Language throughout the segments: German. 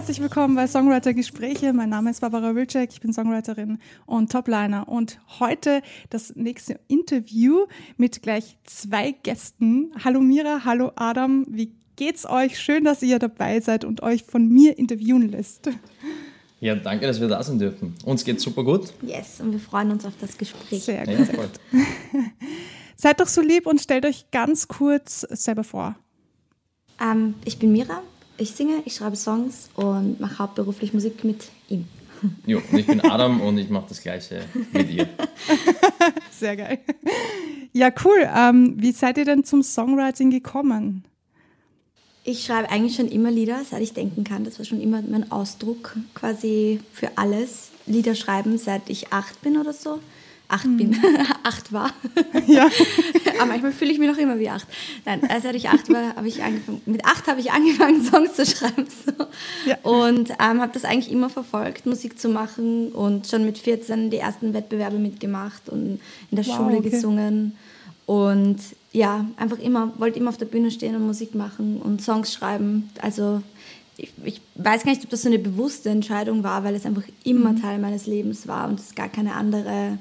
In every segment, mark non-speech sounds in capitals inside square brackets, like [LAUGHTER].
Herzlich willkommen bei Songwriter Gespräche. Mein Name ist Barbara Wilczek, ich bin Songwriterin und Topliner und heute das nächste Interview mit gleich zwei Gästen. Hallo Mira, hallo Adam, wie geht's euch? Schön, dass ihr dabei seid und euch von mir interviewen lässt. Ja, danke, dass wir da sein dürfen. Uns geht's super gut. Yes, und wir freuen uns auf das Gespräch. Sehr gut. Ja, sehr gut. [LAUGHS] Seid doch so lieb und stellt euch ganz kurz selber vor. Ähm, ich bin Mira, ich singe, ich schreibe Songs und mache hauptberuflich Musik mit ihm. [LAUGHS] Jo, und ich bin Adam und ich mache das Gleiche mit ihr. [LAUGHS] Sehr geil. Ja, cool. Ähm, wie seid ihr denn zum Songwriting gekommen? Ich schreibe eigentlich schon immer Lieder, seit ich denken kann. Das war schon immer mein Ausdruck quasi für alles. Lieder schreiben, seit ich acht bin oder so acht mhm. bin, [LAUGHS] acht war. [LAUGHS] Ja. Aber manchmal fühle ich mich noch immer wie acht. Nein, als ich acht war, habe ich angefangen, mit acht habe ich angefangen, [LAUGHS] Songs zu schreiben. So. Ja. Und ähm, habe das eigentlich immer verfolgt, Musik zu machen und schon mit 14 die ersten Wettbewerbe mitgemacht und in der wow, Schule okay. gesungen. Und ja, einfach immer, wollte immer auf der Bühne stehen und Musik machen und Songs schreiben. Also ich, ich, weiß gar nicht, ob das so eine bewusste Entscheidung war, weil es einfach immer mhm. Teil meines Lebens war und es gar keine andere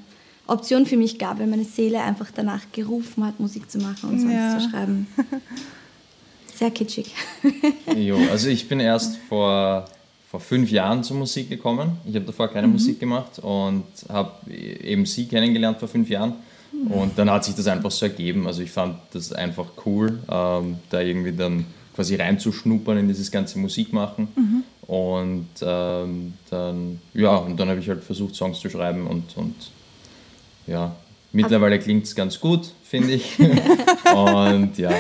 Option für mich gab, weil meine Seele einfach danach gerufen hat, Musik zu machen und Songs ja. zu schreiben. [LAUGHS] Sehr kitschig. [LAUGHS] jo, also ich bin erst vor, vor fünf Jahren zur Musik gekommen. Ich habe davor keine mhm. Musik gemacht und habe eben sie kennengelernt vor fünf Jahren. Mhm. Und dann hat sich das einfach so ergeben. Also ich fand das einfach cool, ähm, da irgendwie dann quasi reinzuschnuppern in dieses ganze Musikmachen. Mhm. Und ähm, dann, ja, und dann habe ich halt versucht, Songs zu schreiben und, und ja, mittlerweile klingt es ganz gut, finde ich. [LAUGHS] Und ja.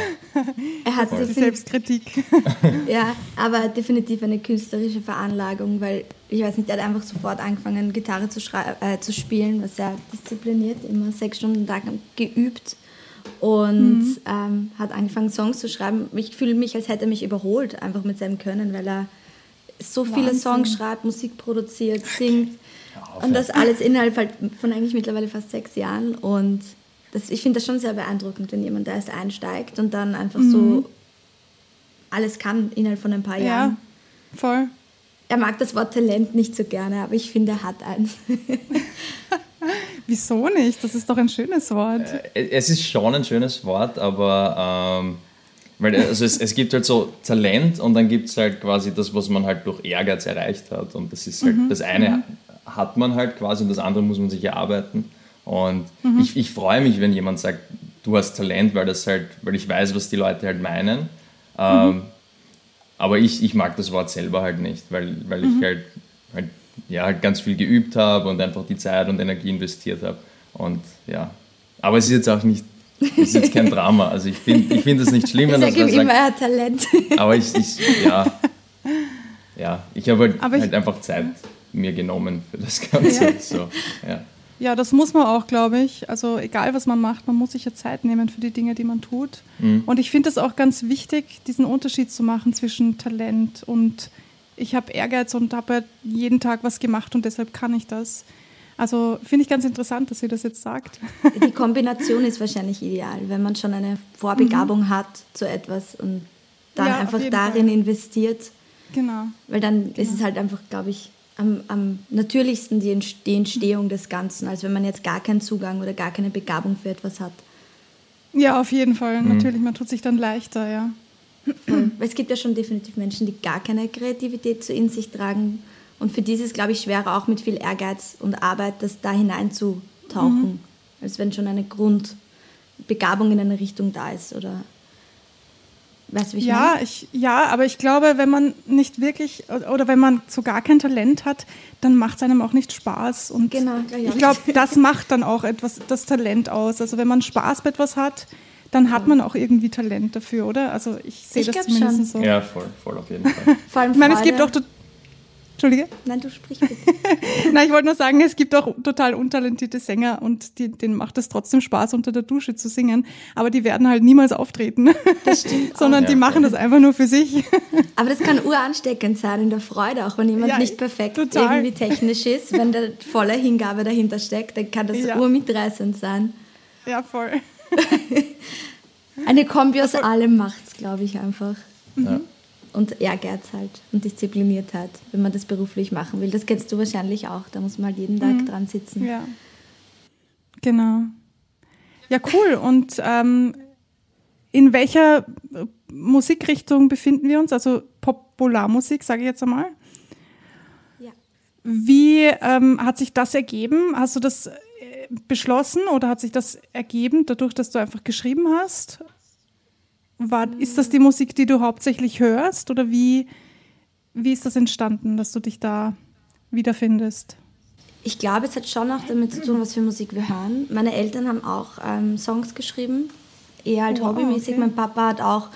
Er hat die Selbstkritik. [LAUGHS] ja, aber definitiv eine künstlerische Veranlagung, weil ich weiß nicht, er hat einfach sofort angefangen, Gitarre zu, äh, zu spielen, was er diszipliniert, immer sechs Stunden am Tag geübt und mhm. ähm, hat angefangen, Songs zu schreiben. Ich fühle mich, als hätte er mich überholt, einfach mit seinem Können, weil er so Wahnsinn. viele Songs schreibt, Musik produziert, singt. Und das alles innerhalb halt von eigentlich mittlerweile fast sechs Jahren. Und das, ich finde das schon sehr beeindruckend, wenn jemand da erst einsteigt und dann einfach mhm. so alles kann innerhalb von ein paar Jahren. Ja, voll. Er mag das Wort Talent nicht so gerne, aber ich finde, er hat eins. [LAUGHS] Wieso nicht? Das ist doch ein schönes Wort. Äh, es ist schon ein schönes Wort, aber ähm, weil also es, es gibt halt so Talent und dann gibt es halt quasi das, was man halt durch Ehrgeiz erreicht hat. Und das ist halt mhm. das eine mhm hat man halt quasi und das andere muss man sich erarbeiten. Und mhm. ich, ich freue mich, wenn jemand sagt, du hast Talent, weil das halt, weil ich weiß, was die Leute halt meinen. Ähm, mhm. aber ich, ich mag das Wort selber halt nicht, weil, weil mhm. ich halt, halt, ja, halt ganz viel geübt habe und einfach die Zeit und Energie investiert habe. Und ja, aber es ist jetzt auch nicht, es ist jetzt kein [LAUGHS] Drama. Also ich finde ich find das nicht schlimm, wenn ich das immer, er hat Talent. Aber ich, ich ja, [LAUGHS] ja, ich habe halt, halt einfach Zeit mir genommen für das Ganze. Ja. So, ja. ja, das muss man auch, glaube ich. Also egal, was man macht, man muss sich ja Zeit nehmen für die Dinge, die man tut. Mhm. Und ich finde es auch ganz wichtig, diesen Unterschied zu machen zwischen Talent und ich habe Ehrgeiz und habe halt jeden Tag was gemacht und deshalb kann ich das. Also finde ich ganz interessant, dass sie das jetzt sagt. Die Kombination ist wahrscheinlich ideal, wenn man schon eine Vorbegabung mhm. hat zu etwas und dann ja, einfach darin Fall. investiert. Genau. Weil dann genau. ist es halt einfach, glaube ich, am, am natürlichsten die, die Entstehung des Ganzen, als wenn man jetzt gar keinen Zugang oder gar keine Begabung für etwas hat. Ja, auf jeden Fall. Mhm. Natürlich, man tut sich dann leichter, ja. Es gibt ja schon definitiv Menschen, die gar keine Kreativität so in sich tragen. Und für dieses, glaube ich, schwerer auch mit viel Ehrgeiz und Arbeit, das da hineinzutauchen, mhm. als wenn schon eine Grundbegabung in eine Richtung da ist oder Weißt du, wie ich ja, meine? Ich, ja, aber ich glaube, wenn man nicht wirklich oder wenn man so gar kein Talent hat, dann macht es einem auch nicht Spaß. Und genau, ich glaube, das macht dann auch etwas das Talent aus. Also wenn man Spaß bei etwas hat, dann hat man auch irgendwie Talent dafür, oder? Also ich sehe das zumindest schon. so. Ja, voll, voll auf jeden Fall. [LAUGHS] Vor allem ich meine, es gibt auch Entschuldige? Nein, du sprich bitte. [LAUGHS] Nein, ich wollte nur sagen, es gibt auch total untalentierte Sänger und die, denen macht es trotzdem Spaß, unter der Dusche zu singen. Aber die werden halt niemals auftreten. Das stimmt. [LAUGHS] Sondern die machen das einfach nur für sich. [LAUGHS] Aber das kann uransteckend sein in der Freude, auch wenn jemand ja, nicht perfekt total. irgendwie technisch ist. Wenn da volle Hingabe dahinter steckt, dann kann das ja. urmitreißend sein. Ja, voll. Eine Kombi aus allem macht's, glaube ich, einfach. Ja. Und Ehrgeiz halt und Diszipliniertheit, wenn man das beruflich machen will. Das kennst du wahrscheinlich auch. Da muss man halt jeden Tag mhm. dran sitzen. Ja. Genau. Ja, cool. Und ähm, in welcher Musikrichtung befinden wir uns? Also Popularmusik, sage ich jetzt einmal. Ja. Wie ähm, hat sich das ergeben? Hast du das äh, beschlossen oder hat sich das ergeben, dadurch, dass du einfach geschrieben hast? War, ist das die Musik, die du hauptsächlich hörst oder wie, wie ist das entstanden, dass du dich da wiederfindest? Ich glaube, es hat schon auch damit zu tun, was für Musik wir hören. Meine Eltern haben auch ähm, Songs geschrieben, eher halt oh, hobbymäßig. Okay. Mein Papa hat auch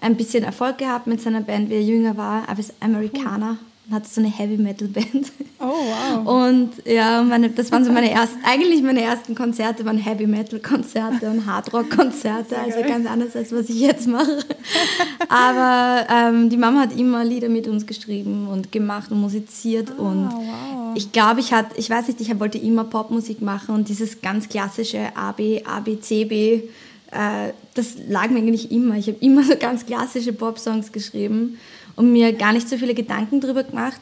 ein bisschen Erfolg gehabt mit seiner Band, wie er jünger war, aber ist Amerikaner. Und hatte so eine Heavy Metal Band. Oh wow. Und ja, meine, das waren so meine ersten, eigentlich meine ersten Konzerte waren Heavy Metal Konzerte und Hard Rock Konzerte, also ganz anders als was ich jetzt mache. Aber ähm, die Mama hat immer Lieder mit uns geschrieben und gemacht und musiziert oh, und wow. ich glaube, ich hatte, ich weiß nicht, ich wollte immer Popmusik machen und dieses ganz klassische A B A B C B äh, das lag mir eigentlich immer. Ich habe immer so ganz klassische Pop-Songs geschrieben und mir gar nicht so viele Gedanken darüber gemacht,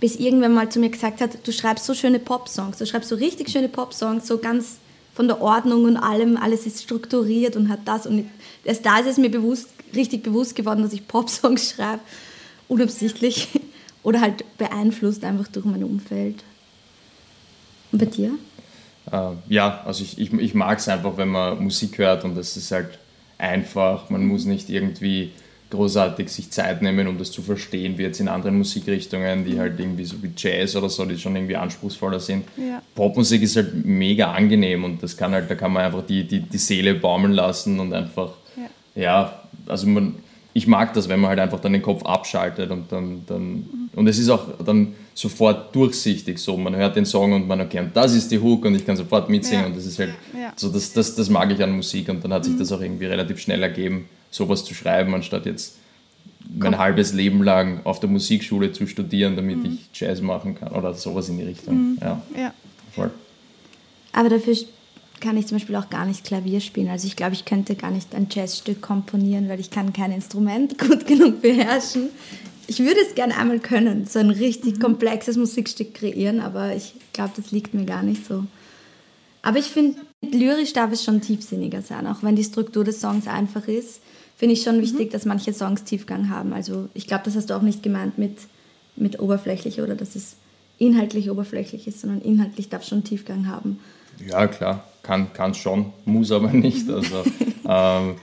bis irgendwann mal zu mir gesagt hat, du schreibst so schöne Pop-Songs, du schreibst so richtig schöne Pop-Songs, so ganz von der Ordnung und allem, alles ist strukturiert und hat das. Und erst da ist es mir bewusst, richtig bewusst geworden, dass ich Pop-Songs schreibe, unabsichtlich [LAUGHS] oder halt beeinflusst einfach durch mein Umfeld. Und bei dir? Äh, ja, also ich, ich, ich mag es einfach, wenn man Musik hört und das ist halt einfach, man muss nicht irgendwie großartig sich Zeit nehmen, um das zu verstehen, wie jetzt in anderen Musikrichtungen, die halt irgendwie so wie Jazz oder so, die schon irgendwie anspruchsvoller sind. Ja. Popmusik ist halt mega angenehm und das kann halt, da kann man einfach die, die, die Seele baumeln lassen und einfach, ja, ja also man, ich mag das, wenn man halt einfach dann den Kopf abschaltet und dann, dann mhm. und es ist auch dann sofort durchsichtig so, man hört den Song und man erkennt, das ist die Hook und ich kann sofort mitsingen ja. und das ist halt so, das, das, das mag ich an Musik und dann hat sich mhm. das auch irgendwie relativ schnell ergeben sowas zu schreiben, anstatt jetzt mein halbes Leben lang auf der Musikschule zu studieren, damit mhm. ich Jazz machen kann oder sowas in die Richtung. Mhm. Ja. ja. Voll. Aber dafür kann ich zum Beispiel auch gar nicht Klavier spielen. Also ich glaube, ich könnte gar nicht ein Jazzstück komponieren, weil ich kann kein Instrument [LAUGHS] gut genug beherrschen. Ich würde es gerne einmal können, so ein richtig mhm. komplexes Musikstück kreieren, aber ich glaube, das liegt mir gar nicht so. Aber ich finde, lyrisch darf es schon tiefsinniger sein, auch wenn die Struktur des Songs einfach ist finde ich schon mhm. wichtig, dass manche Songs Tiefgang haben. Also ich glaube, das hast du auch nicht gemeint mit, mit oberflächlich oder dass es inhaltlich oberflächlich ist, sondern inhaltlich darf es schon Tiefgang haben. Ja, klar, kann es schon, muss aber nicht. Also [LAUGHS] ähm,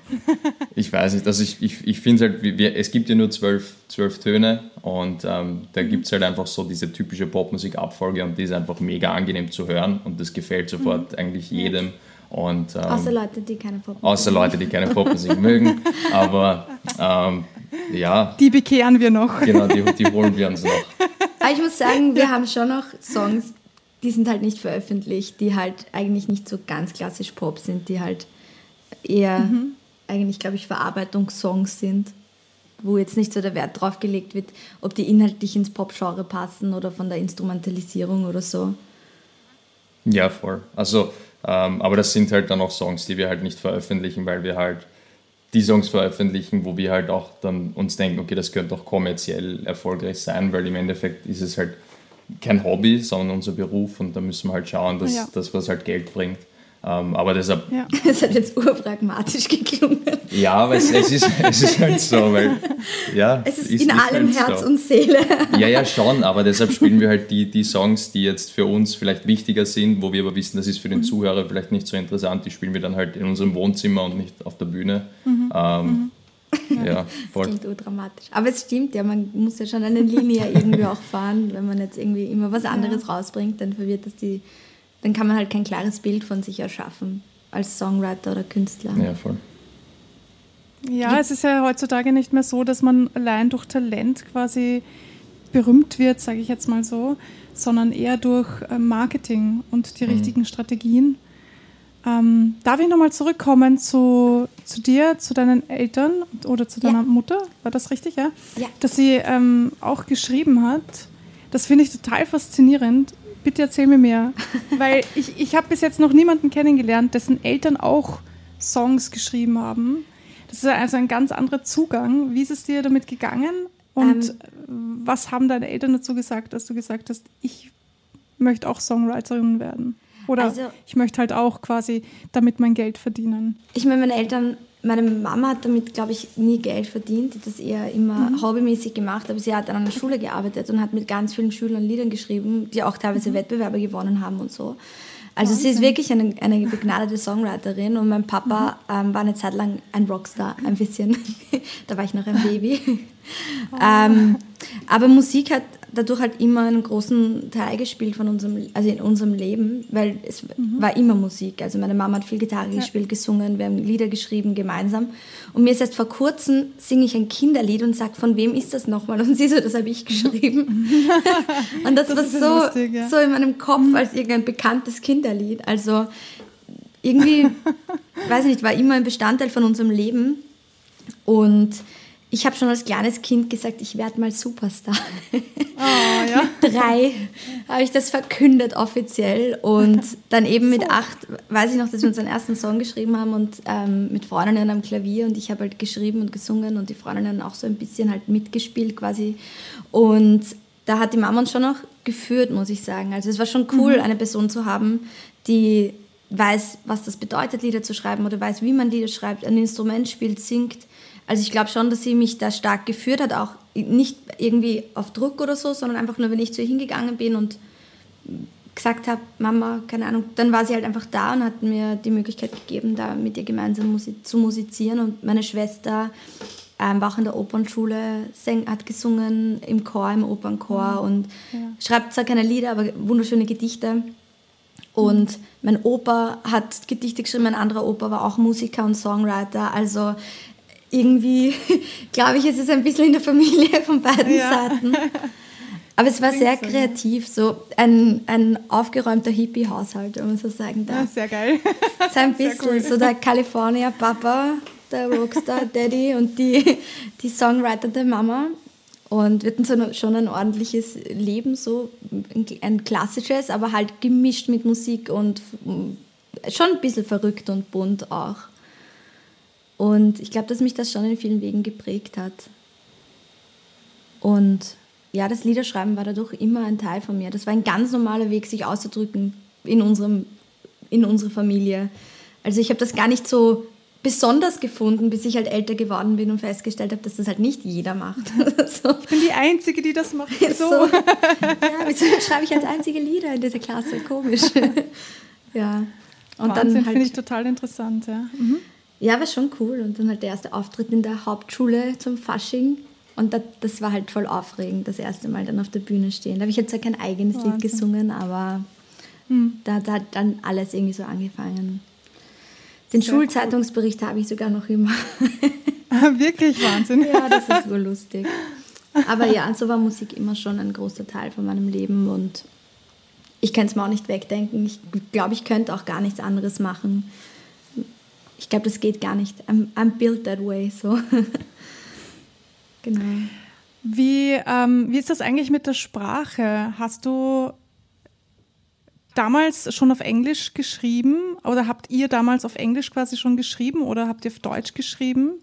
ich weiß nicht, also ich, ich, ich finde halt, wir, es gibt ja nur zwölf, zwölf Töne und ähm, da mhm. gibt es halt einfach so diese typische Popmusik-Abfolge und die ist einfach mega angenehm zu hören und das gefällt sofort mhm. eigentlich jedem. Und, ähm, außer Leute, die keine Popmusik Außer Leute, die keine Popmusik mögen. [LAUGHS] Aber ähm, ja. Die bekehren wir noch. Genau, die, die holen wir uns noch. Aber ich muss sagen, wir haben schon noch Songs, die sind halt nicht veröffentlicht, die halt eigentlich nicht so ganz klassisch Pop sind, die halt eher mhm. eigentlich, glaube ich, Verarbeitungssongs sind, wo jetzt nicht so der Wert drauf gelegt wird, ob die inhaltlich ins Pop-Genre passen oder von der Instrumentalisierung oder so. Ja, voll. Also ähm, aber das sind halt dann auch Songs, die wir halt nicht veröffentlichen, weil wir halt die Songs veröffentlichen, wo wir halt auch dann uns denken, okay, das könnte auch kommerziell erfolgreich sein, weil im Endeffekt ist es halt kein Hobby, sondern unser Beruf und da müssen wir halt schauen, dass ja. das, was halt Geld bringt. Ähm, aber deshalb. Ja. [LAUGHS] Das hat jetzt urpragmatisch geklungen. Ja, aber es, es, ist, [LAUGHS] es ist halt so, weil. Ja, es ist, ist in allem halt Herz so. und Seele. Ja, ja, schon, [LAUGHS] aber deshalb spielen wir halt die, die Songs, die jetzt für uns vielleicht wichtiger sind, wo wir aber wissen, das ist für den mhm. Zuhörer vielleicht nicht so interessant, die spielen wir dann halt in unserem Wohnzimmer und nicht auf der Bühne. Mhm. Ähm, mhm. Ja, voll. Das klingt urdramatisch. Aber es stimmt ja, man muss ja schon eine Linie [LAUGHS] irgendwie auch fahren. Wenn man jetzt irgendwie immer was anderes ja. rausbringt, dann verwirrt das die dann kann man halt kein klares Bild von sich erschaffen als Songwriter oder Künstler. Ja, voll. Ja, es ist ja heutzutage nicht mehr so, dass man allein durch Talent quasi berühmt wird, sage ich jetzt mal so, sondern eher durch äh, Marketing und die mhm. richtigen Strategien. Ähm, darf ich nochmal zurückkommen zu, zu dir, zu deinen Eltern oder zu deiner ja. Mutter? War das richtig, ja? Ja. Dass sie ähm, auch geschrieben hat. Das finde ich total faszinierend bitte erzähl mir mehr. [LAUGHS] Weil ich, ich habe bis jetzt noch niemanden kennengelernt, dessen Eltern auch Songs geschrieben haben. Das ist also ein ganz anderer Zugang. Wie ist es dir damit gegangen? Und ähm, was haben deine Eltern dazu gesagt, dass du gesagt hast, ich möchte auch Songwriterin werden? Oder also, ich möchte halt auch quasi damit mein Geld verdienen. Ich meine, meine Eltern, meine Mama hat damit, glaube ich, nie Geld verdient. Die hat das eher immer mhm. hobbymäßig gemacht. Aber sie hat an einer Schule gearbeitet und hat mit ganz vielen Schülern Liedern geschrieben, die auch teilweise mhm. Wettbewerbe gewonnen haben und so. Also Wahnsinn. sie ist wirklich eine, eine begnadete Songwriterin und mein Papa mhm. ähm, war eine Zeit lang ein Rockstar, ein bisschen. [LAUGHS] da war ich noch ein Baby. [LAUGHS] Oh. ähm, aber Musik hat dadurch halt immer einen großen Teil gespielt von unserem, also in unserem Leben, weil es mhm. war immer Musik. Also meine Mama hat viel Gitarre ja. gespielt, gesungen, wir haben Lieder geschrieben gemeinsam. Und mir ist erst vor kurzem, singe ich ein Kinderlied und sage, von wem ist das nochmal? Und sie so, das habe ich geschrieben. [LAUGHS] und das, das war so, lustig, ja. so in meinem Kopf mhm. als irgendein bekanntes Kinderlied. Also irgendwie, [LAUGHS] weiß ich nicht, war immer ein Bestandteil von unserem Leben. Und ich habe schon als kleines Kind gesagt, ich werde mal Superstar. Oh, [LAUGHS] ja. mit drei habe ich das verkündet offiziell und dann eben mit acht weiß ich noch, dass wir unseren ersten Song geschrieben haben und ähm, mit Freundinnen am Klavier und ich habe halt geschrieben und gesungen und die Freundinnen auch so ein bisschen halt mitgespielt quasi und da hat die Mama uns schon auch geführt, muss ich sagen. Also es war schon cool, mhm. eine Person zu haben, die weiß, was das bedeutet, Lieder zu schreiben oder weiß, wie man Lieder schreibt, ein Instrument spielt, singt also ich glaube schon, dass sie mich da stark geführt hat, auch nicht irgendwie auf Druck oder so, sondern einfach nur, wenn ich zu ihr hingegangen bin und gesagt habe, Mama, keine Ahnung, dann war sie halt einfach da und hat mir die Möglichkeit gegeben, da mit ihr gemeinsam zu musizieren. Und meine Schwester ähm, war auch in der Opernschule, hat gesungen im Chor, im Opernchor mhm. und ja. schreibt zwar keine Lieder, aber wunderschöne Gedichte. Und mhm. mein Opa hat Gedichte geschrieben, mein anderer Opa war auch Musiker und Songwriter. Also irgendwie, [LAUGHS] glaube ich, ist es ein bisschen in der Familie [LAUGHS] von beiden ja. Seiten. [LAUGHS] Aber es war sehr kreativ, so ein, ein aufgeräumter Hippie-Haushalt, wenn man so sagen darf. Ja, sehr geil. So ein bisschen cool. so der California-Papa, der Rockstar-Daddy und die, die Songwriter der Mama. Und wir hatten so schon ein ordentliches Leben, so ein klassisches, aber halt gemischt mit Musik und schon ein bisschen verrückt und bunt auch. Und ich glaube, dass mich das schon in vielen Wegen geprägt hat. Und ja, das Liederschreiben war dadurch immer ein Teil von mir. Das war ein ganz normaler Weg, sich auszudrücken in, unserem, in unserer Familie. Also ich habe das gar nicht so besonders gefunden, bis ich halt älter geworden bin und festgestellt habe, dass das halt nicht jeder macht. [LAUGHS] so. Ich bin die Einzige, die das macht. So. so. Ja, [LAUGHS] wieso schreibe ich als einzige Lieder in dieser Klasse? Komisch. [LAUGHS] ja. Und Wahnsinn, dann halt, finde ich total interessant. Ja. Mhm. Ja, war schon cool. Und dann halt der erste Auftritt in der Hauptschule zum Fasching. Und das, das war halt voll aufregend, das erste Mal dann auf der Bühne stehen. Da habe ich jetzt ja kein eigenes Wahnsinn. Lied gesungen, aber hm. da, da, hat dann alles irgendwie so angefangen. Den Sehr Schulzeitungsbericht cool. habe ich sogar noch immer. [LAUGHS] Wirklich Wahnsinn. ja, das ist wohl lustig. Aber ja, so war Musik immer schon ein großer Teil von meinem Leben und ich kann es mir auch nicht wegdenken. Ich glaube, ich könnte auch gar nichts anderes machen ich glaube, das geht gar nicht. I'm, I'm built that way. So. [LAUGHS] genau. Wie, ähm, wie ist das eigentlich mit der Sprache? Hast du damals schon auf Englisch geschrieben oder habt ihr damals auf Englisch quasi schon geschrieben oder habt ihr auf Deutsch geschrieben?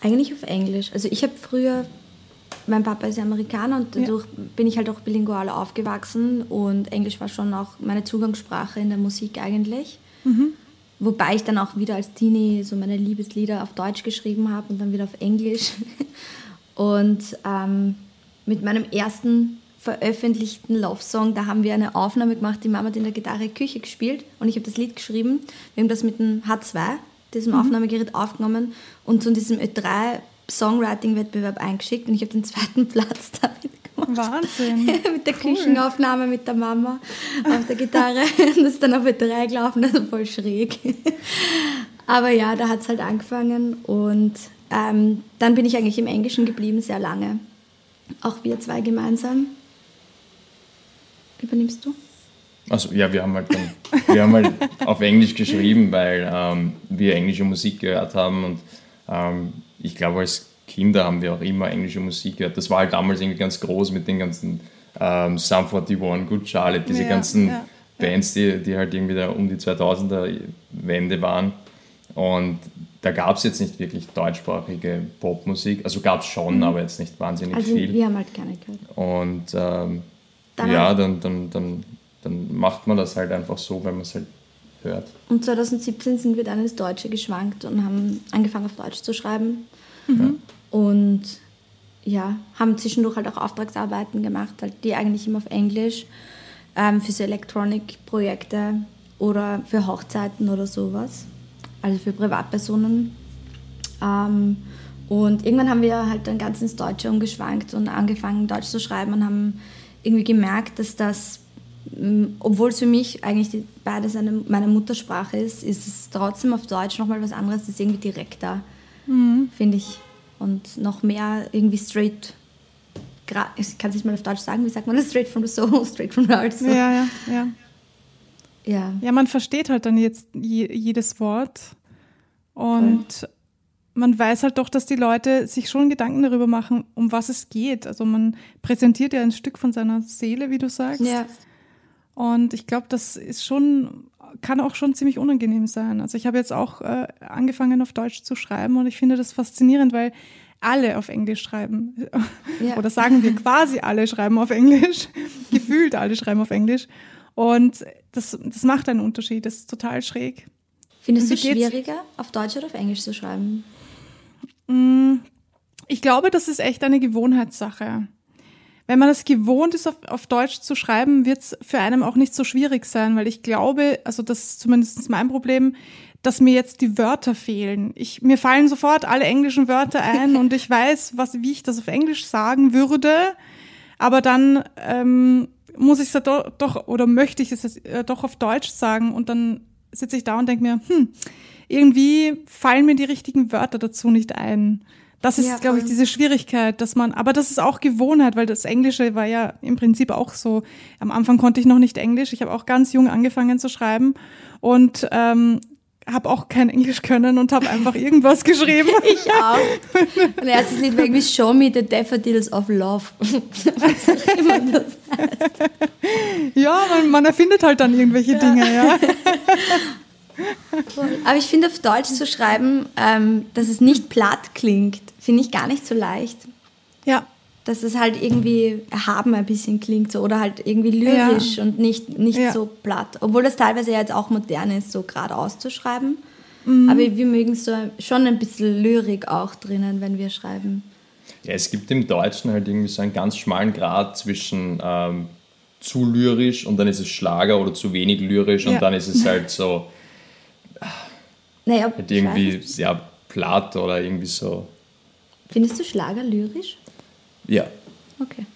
Eigentlich auf Englisch. Also ich habe früher, mein Papa ist Amerikaner und dadurch ja. bin ich halt auch bilingual aufgewachsen und Englisch war schon auch meine Zugangssprache in der Musik eigentlich. Mhm. Wobei ich dann auch wieder als Teenie so meine Liebeslieder auf Deutsch geschrieben habe und dann wieder auf Englisch. [LAUGHS] Und ähm, mit meinem ersten veröffentlichten Love-Song, da haben wir eine Aufnahme gemacht, die Mama hat in der Gitarre Küche gespielt und ich habe das Lied geschrieben. Wir haben das mit dem H2, diesem mhm. Aufnahmegerät, aufgenommen und zu diesem Ö3 Songwriting-Wettbewerb eingeschickt und ich habe den zweiten [LAUGHS] Platz damit Wahnsinn. [LAUGHS] mit der cool. Küchenaufnahme mit der Mama auf der Gitarre. [LAUGHS] das ist dann auf drei gelaufen, also voll schräg. Aber ja, da hat es halt angefangen und ähm, dann bin ich eigentlich im Englischen geblieben, sehr lange. Auch wir zwei gemeinsam. Übernimmst du? Also ja, wir haben halt dann, wir haben halt auf Englisch geschrieben, weil ähm, wir englische Musik gehört haben und ähm, ich glaube als Kinder haben wir auch immer englische Musik gehört. Das war halt damals irgendwie ganz groß mit den ganzen ähm, Sum 41, Good Charlotte, diese ja, ganzen ja, Bands, die, die halt irgendwie da um die 2000er Wende waren. Und da gab es jetzt nicht wirklich deutschsprachige Popmusik. Also gab es schon, mhm. aber jetzt nicht wahnsinnig also viel. Wir haben halt gerne gehört. Und ähm, dann ja, dann, dann, dann, dann macht man das halt einfach so, wenn man es halt hört. Und 2017 sind wir dann ins Deutsche geschwankt und haben angefangen auf Deutsch zu schreiben. Mhm. Und ja, haben zwischendurch halt auch Auftragsarbeiten gemacht, halt die eigentlich immer auf Englisch, ähm, für so Electronic-Projekte oder für Hochzeiten oder sowas, also für Privatpersonen. Ähm, und irgendwann haben wir halt dann ganz ins Deutsche umgeschwankt und angefangen, Deutsch zu schreiben und haben irgendwie gemerkt, dass das, obwohl es für mich eigentlich beides eine, meine Muttersprache ist, ist es trotzdem auf Deutsch nochmal was anderes, das ist irgendwie direkter, mhm. finde ich. Und noch mehr irgendwie straight ich kann es nicht mal auf Deutsch sagen, wie sagt man das? Straight from the soul, [LAUGHS] straight from the heart. So. Ja, ja, ja. Ja. Ja, man versteht halt dann jetzt jedes Wort und Voll. man weiß halt doch, dass die Leute sich schon Gedanken darüber machen, um was es geht. Also man präsentiert ja ein Stück von seiner Seele, wie du sagst. Ja. Und ich glaube, das ist schon, kann auch schon ziemlich unangenehm sein. Also ich habe jetzt auch äh, angefangen auf Deutsch zu schreiben und ich finde das faszinierend, weil alle auf Englisch schreiben. [LAUGHS] Ja. Oder sagen wir quasi alle schreiben auf Englisch. [LAUGHS] Gefühlt alle schreiben auf Englisch. Und das, das macht einen Unterschied. Das ist total schräg. Findest du es schwieriger, auf Deutsch oder auf Englisch zu schreiben? Mm, ich glaube, das ist echt eine Gewohnheitssache. Wenn man es gewohnt ist, auf, auf Deutsch zu schreiben, wird es für einen auch nicht so schwierig sein, weil ich glaube, also das ist zumindest mein Problem, dass mir jetzt die Wörter fehlen. Ich, mir fallen sofort alle englischen Wörter ein und ich weiß, was, wie ich das auf Englisch sagen würde, aber dann ähm, muss ich es ja doch, doch oder möchte ich es äh, doch auf Deutsch sagen und dann sitze ich da und denke mir, hm, irgendwie fallen mir die richtigen Wörter dazu nicht ein. Das ist, ja, glaube ich, diese Schwierigkeit, dass man, aber das ist auch Gewohnheit, weil das Englische war ja im Prinzip auch so. Am Anfang konnte ich noch nicht Englisch. Ich habe auch ganz jung angefangen zu schreiben und ähm, habe auch kein Englisch können und habe einfach [LAUGHS] irgendwas geschrieben. ich auch. Mein erstes Lied war irgendwie Show Me the Daffodils of Love. [LAUGHS] Ja, man, man, erfindet halt dann irgendwelche ja. Dinge, ja. [LAUGHS] Aber ich finde, auf Deutsch zu schreiben, ähm, dass es nicht platt klingt, finde ich gar nicht so leicht. Ja, dass es halt irgendwie erhaben ein bisschen klingt so oder halt irgendwie lyrisch ja. und nicht, nicht ja. so platt. Obwohl das teilweise ja jetzt auch modern ist, so gerade auszuschreiben. Mhm. Aber wir mögen so schon ein bisschen Lyrik auch drinnen, wenn wir schreiben. Ja, es gibt im Deutschen halt irgendwie so einen ganz schmalen Grad zwischen ähm, zu lyrisch und dann ist es Schlager oder zu wenig lyrisch ja. und dann ist es halt so naja, halt irgendwie sehr platt oder irgendwie so. Findest du Schlager lyrisch? Ja. Okay.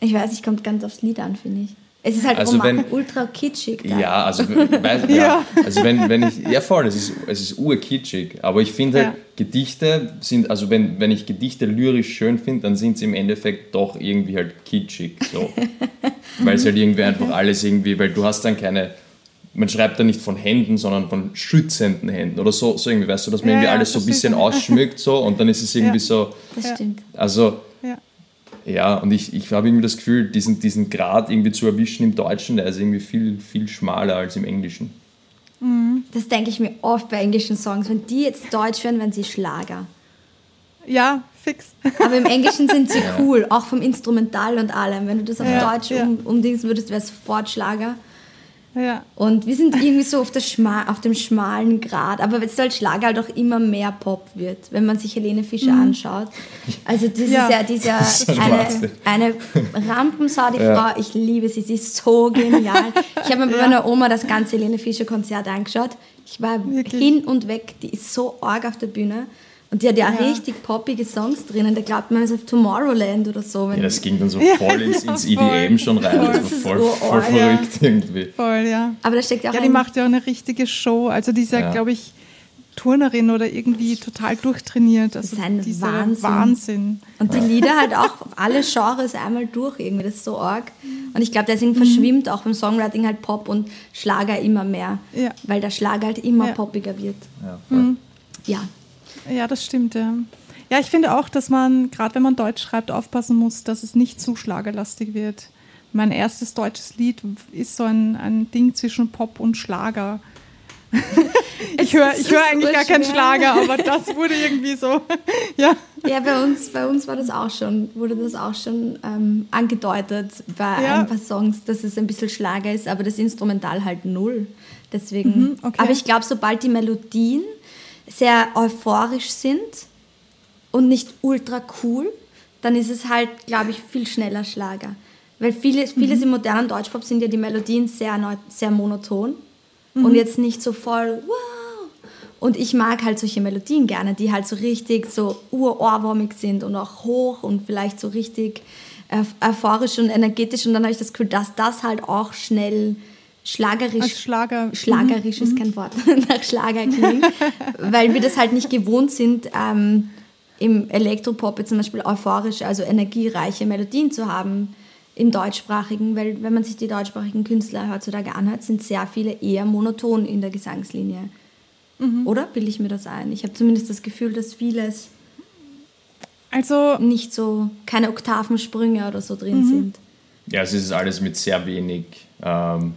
Ich weiß, ich kommt ganz aufs Lied an, finde ich. Es ist halt also wenn, ultra kitschig. Da. Ja, also, weiß, [LAUGHS] ja. ja. also wenn, wenn ich, ja voll, es ist, es ist urkitschig, aber ich finde halt, ja. Gedichte sind, also wenn, wenn ich Gedichte lyrisch schön finde, dann sind sie im Endeffekt doch irgendwie halt kitschig, so. [LAUGHS] weil es halt irgendwie einfach alles irgendwie, weil du hast dann keine, man schreibt da nicht von Händen, sondern von schützenden Händen oder so, so irgendwie, weißt du, dass man ja, irgendwie alles so ein bisschen ausschmückt so und dann ist es irgendwie so. Das stimmt. Also, ja, und ich, ich habe irgendwie das Gefühl, diesen, diesen Grad irgendwie zu erwischen im Deutschen, der ist irgendwie viel, viel schmaler als im Englischen. Mhm. Das denke ich mir oft bei englischen Songs. Wenn die jetzt Deutsch werden, werden sie Schlager. Ja, fix. [LAUGHS] Aber im Englischen sind sie cool, auch vom Instrumental und allem. Wenn du das auf ja, Deutsch ja. um, umdingsen würdest, wäre es sofort Schlager. Ja. Und wir sind irgendwie so auf, auf dem schmalen Grad, aber jetzt halt Schlager halt auch immer mehr Pop wird, wenn man sich Helene Fischer mhm. anschaut. Also das ja. ist ja dieser eine, eine Rampensau, die ja. Frau, ich liebe sie, sie ist so genial. Ich habe mir bei meiner Oma das ganze Helene Fischer Konzert angeschaut. Ich war Wirklich? hin und weg, die ist so arg auf der Bühne. Und die hat ja, ja. richtig poppige Songs drinnen. Da glaubt man, es ist auf Tomorrowland oder so. ja, das ging dann so voll ins, ins [LAUGHS] EDM schon rein. Voll. Das war voll, voll, voll verrückt ja. irgendwie. Voll, ja. Aber da steckt auch Ja, die macht ja auch eine richtige Show. Also die ist ja, glaube ich, Turnerin oder irgendwie total durchtrainiert. Also das ist ein Wahnsinn. Wahnsinn. Und die Lieder halt auch alle Genres einmal durch irgendwie. Das ist so arg. Und ich glaube, deswegen mhm. verschwimmt auch beim Songwriting halt Pop und Schlager immer mehr. Ja. Weil der Schlager halt immer poppiger wird. Ja. Mhm. ja. Ja, das stimmt, ja. Ja, ich finde auch, dass man, gerade wenn man Deutsch schreibt, aufpassen muss, dass es nicht zu schlagerlastig wird. Mein erstes deutsches Lied ist so ein, ein Ding zwischen Pop und Schlager. ich [LAUGHS] höre ich hör eigentlich gar keinen Schlager, aber das wurde irgendwie so. [LAUGHS] ja. Ja, bei uns, bei uns war das auch schon, wurde das auch schon ähm, angedeutet bei ja. ein paar Songs, dass es ein bisschen Schlager ist, aber das Instrumental halt null. Deswegen. Mhm, okay. Aber ich glaube, sobald die Melodien sehr euphorisch sind und nicht ultra cool, dann ist es halt, glaube ich, viel schneller Schlager. Weil vieles, vieles mhm. im modernen Deutschpop sind ja die Melodien sehr, sehr monoton mhm. und jetzt nicht so voll wow. Und ich mag halt solche Melodien gerne, die halt so richtig so urohrwurmig sind und auch hoch und vielleicht so richtig euphorisch und energetisch. Und dann habe ich das Gefühl, dass das halt auch schnell schlagerisch, Als Schlager. schlagerisch mhm. ist kein Wort, [LAUGHS] nach Schlager klingt, weil wir das halt nicht gewohnt sind, ähm, im Elektropop zum Beispiel euphorisch, also energiereiche Melodien zu haben im deutschsprachigen, weil wenn man sich die deutschsprachigen Künstler heutzutage anhört, sind sehr viele eher monoton in der Gesangslinie. Mhm. Oder bilde ich mir das ein? Ich habe zumindest das Gefühl, dass vieles also nicht so, keine Oktavensprünge oder so drin mhm. sind. Ja, es ist alles mit sehr wenig ähm,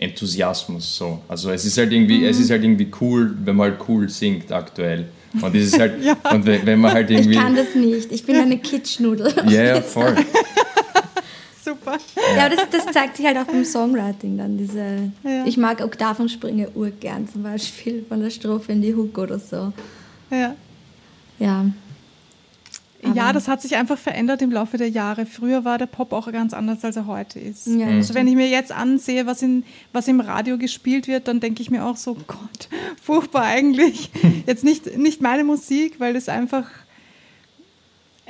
Enthusiasmus so. Also es ist halt irgendwie, mhm. es ist halt irgendwie cool, wenn man halt cool singt aktuell. Und das ist halt, [LAUGHS] ja. und wenn man halt irgendwie. Ich kann das nicht. Ich bin eine Kitschnudel. Ja, ja, [LAUGHS] voll. [LAUGHS] Super. Ja, aber das, das, zeigt sich halt auch beim Songwriting dann. Diese, ja. Ich mag Oktavensprünge urgern, zum Beispiel von der Strophe in die Hook oder so. Ja. Ja. Aber ja, das hat sich einfach verändert im Laufe der Jahre. Früher war der Pop auch ganz anders, als er heute ist. Ja, also wenn ich mir jetzt ansehe, was, in, was im Radio gespielt wird, dann denke ich mir auch so, Gott, [LAUGHS] furchtbar eigentlich. [LAUGHS] Jetzt nicht, nicht meine Musik, weil es einfach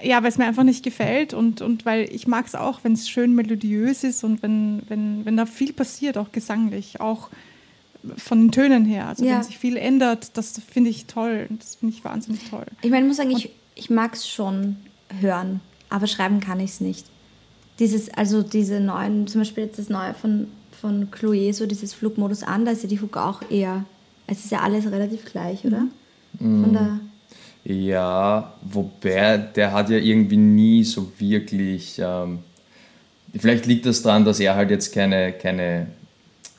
ja, weil es mir einfach nicht gefällt und, und weil ich mag es auch, wenn es schön melodiös ist und wenn, wenn, wenn da viel passiert, auch gesanglich, auch von den Tönen her. Also ja. wenn sich viel ändert, das finde ich toll. Das finde ich wahnsinnig toll. Ich meine, ich muss sagen, ich, ich mag es schon hören, aber schreiben kann ich es nicht. Dieses, also diese neuen, zum Beispiel jetzt das neue von, von Chloé, so dieses Flugmodus an, da ist ja die Hook auch eher, es ist ja alles relativ gleich, oder? Mhm. Von der ja, wobei der hat ja irgendwie nie so wirklich. Ähm, vielleicht liegt das daran, dass er halt jetzt keine, keine